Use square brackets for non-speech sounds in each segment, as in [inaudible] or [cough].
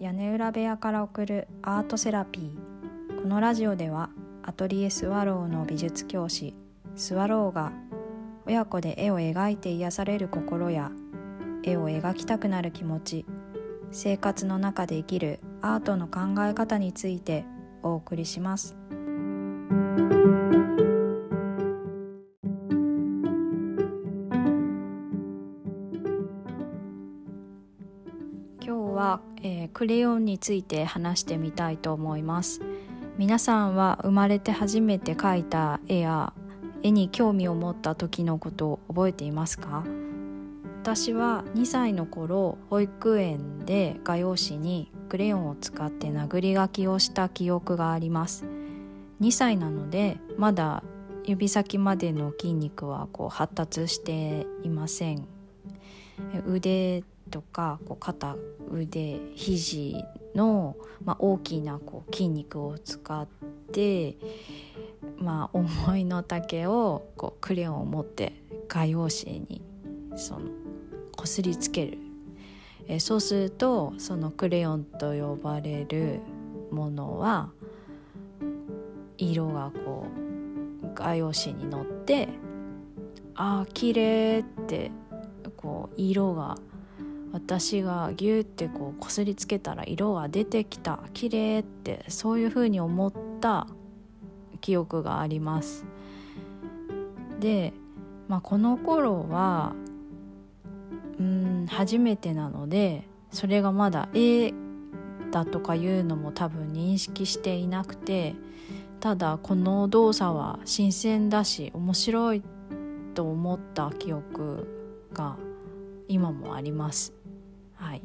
屋根裏部屋から送るアートセラピー。このラジオではアトリエスワローの美術教師スワローが親子で絵を描いて癒される心や絵を描きたくなる気持ち生活の中で生きるアートの考え方についてお送りします。は、えークレヨンについて話してみたいと思います。皆さんは生まれて初めて描いた絵や絵に興味を持った時のことを覚えていますか？私は2歳の頃保育園で画用紙にクレヨンを使って殴り書きをした記憶があります。2歳なのでまだ指先までの筋肉はこう発達していません。腕とかこう肩腕肘の、まあ、大きなこう筋肉を使って、まあ、思いの丈をこうクレヨンを持って画用紙にそのこすりつける。えそうするとそのクレヨンと呼ばれるものは色がこう画用紙に乗ってあー綺麗ってこう色が私がギューってこうこすりつけたら色が出てきた綺麗ってそういうふうに思った記憶があります。で、まあ、この頃はうん初めてなのでそれがまだ絵だとかいうのも多分認識していなくてただこの動作は新鮮だし面白いと思った記憶が今もあります。はい、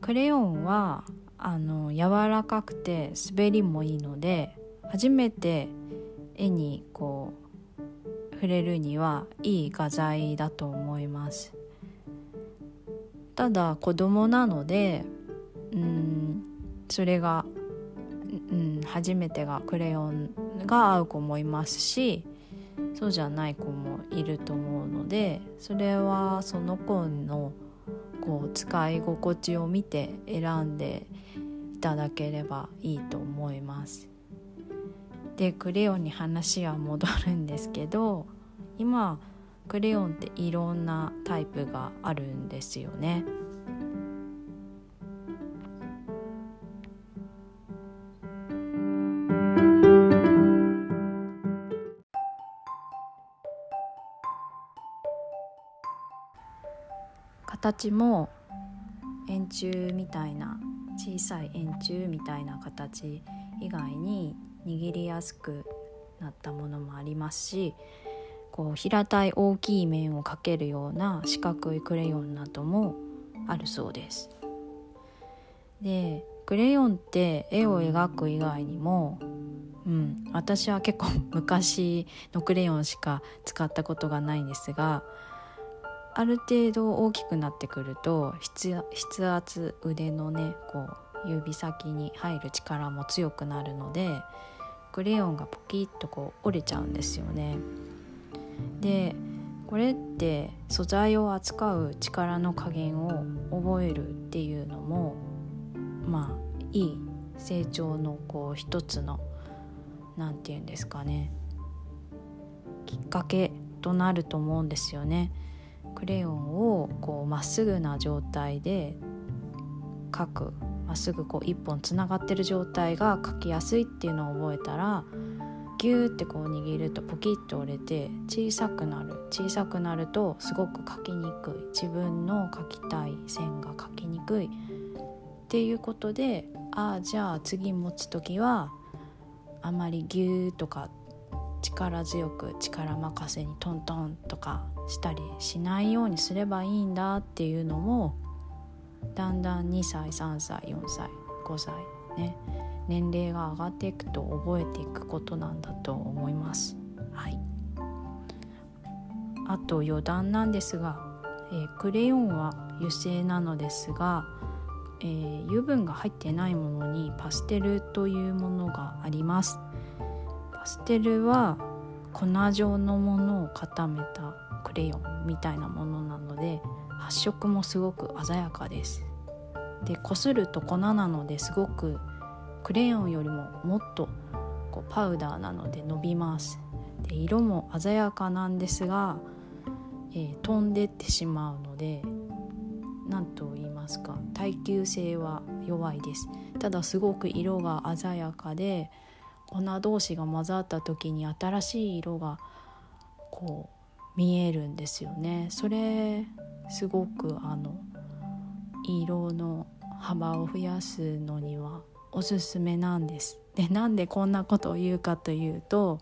クレヨンはあの柔らかくて滑りもいいので初めて絵にこう触れるにはいい画材だと思います。ただ子供なのでうんそれが、うん、初めてがクレヨンが合う子もいますしそうじゃない子もいると思うのでそれはその子のこう使い心地を見て選んでいただければいいと思います。でクレヨンに話は戻るんですけど今クレヨンっていろんなタイプがあるんですよね。形も円柱みたいな小さい円柱みたいな形以外に握りやすくなったものもありますしこう平たい大きい面をかけるような四角いクレヨンなどもあるそうです。でクレヨンって絵を描く以外にも、うん、私は結構昔のクレヨンしか使ったことがないんですがある程度大きくなってくると筆圧腕のねこう指先に入る力も強くなるのでクレヨンがポキッとこう折れちゃうんですよね。でこれって素材を扱う力の加減を覚えるっていうのもまあいい成長のこう一つの何て言うんですかねきっかけとなると思うんですよね。クレヨンをこうまっすぐな状態で描く。まっすぐこう一本つながってる状態が描きやすいっていうのを覚えたらギューってこう握るとポキッと折れて小さくなる。小さくなるとすごく描きにくい。自分の描きたい線が描きにくいっていうことでああじゃあ次持つ時はあまりギューとか力強く力任せにトントンとかしたりしないようにすればいいんだっていうのもだんだん2歳3歳4歳5歳ね年齢が上がっていくと覚えていくことなんだと思います。はい、あと余談なんですが、えークレヨンは油性なのですが、えー油分が入ってないものにパステルというものがあります。パステルは粉状のものを固めたクレヨンみたいなものなので発色もすごく鮮やかです。でこすると粉なのですごくクレヨンよりももっとこうパウダーなので伸びます。で色も鮮やかなんですが、えー、飛んでってしまうので何と言いますか耐久性は弱いです。ただすごく色が鮮やかで粉同士が混ざった時に新しい色がこう見えるんですよね。それすごくあの色の幅を増やすのにはおすすめなんです。でなんでこんなことを言うかというと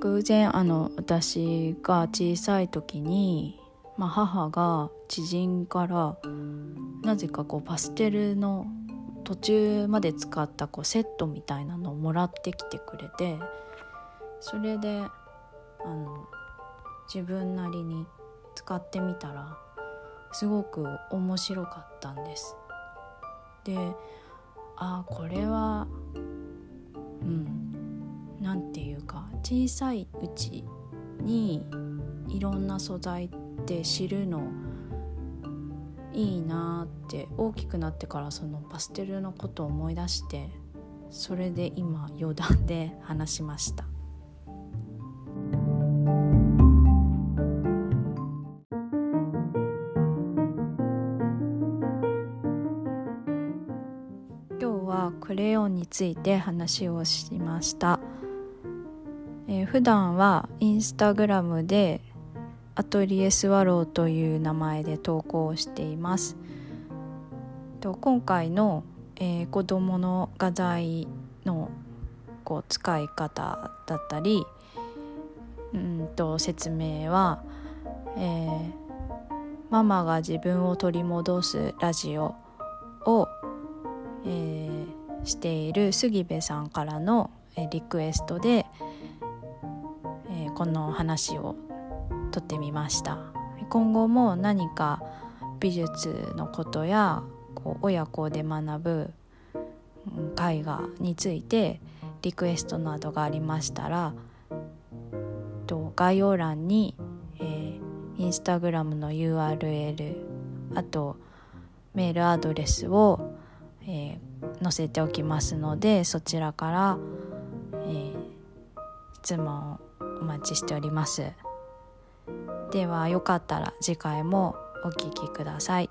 偶然あの私が小さい時に、まあ、母が知人からなぜかこうパステルの途中まで使ったこうセットみたいなのをもらってきてくれてそれであの自分なりに使ってみたらすごく面白かったんです。であこれはうん何て言うか小さいうちにいろんな素材って知るのいいなって大きくなってからそのパステルのことを思い出してそれで今余談で [laughs] 話しました。今日はクレヨンについて話をしました、えー、普段はインスタグラムでアトリエスワローという名前で投稿しています。と今回の、えー、子どもの画材のこう使い方だったりうんと説明は、えー、ママが自分を取り戻すラジオを、えー、している杉部さんからのえリクエストで、えー、この話を撮ってみました今後も何か美術のことやこう親子で学ぶ絵画についてリクエストなどがありましたら概要欄に、えー、インスタグラムの URL あとメールアドレスを、えー、載せておきますのでそちらから、えー、質問お待ちしております。ではよかったら次回もお聴きください。